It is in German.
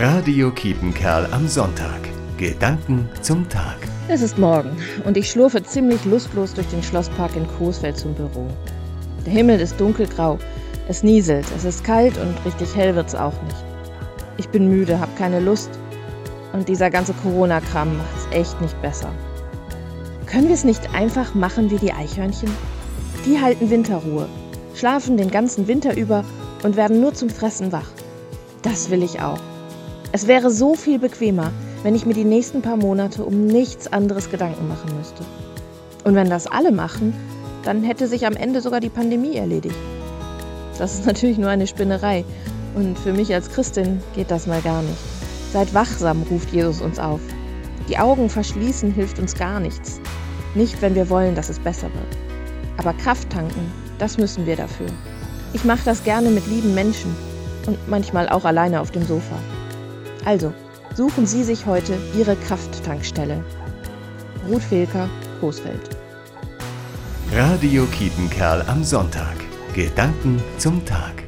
Radio Kiepenkerl am Sonntag. Gedanken zum Tag. Es ist morgen und ich schlurfe ziemlich lustlos durch den Schlosspark in Coesfeld zum Büro. Der Himmel ist dunkelgrau, es nieselt, es ist kalt und richtig hell wird's auch nicht. Ich bin müde, hab keine Lust und dieser ganze Corona-Kram macht's echt nicht besser. Können wir es nicht einfach machen wie die Eichhörnchen? Die halten Winterruhe, schlafen den ganzen Winter über und werden nur zum Fressen wach. Das will ich auch. Es wäre so viel bequemer, wenn ich mir die nächsten paar Monate um nichts anderes Gedanken machen müsste. Und wenn das alle machen, dann hätte sich am Ende sogar die Pandemie erledigt. Das ist natürlich nur eine Spinnerei. Und für mich als Christin geht das mal gar nicht. Seid wachsam, ruft Jesus uns auf. Die Augen verschließen hilft uns gar nichts. Nicht, wenn wir wollen, dass es besser wird. Aber Kraft tanken, das müssen wir dafür. Ich mache das gerne mit lieben Menschen und manchmal auch alleine auf dem Sofa. Also, suchen Sie sich heute Ihre Krafttankstelle. Ruth Filker, Coesfeld. Radio Kiepenkerl am Sonntag. Gedanken zum Tag.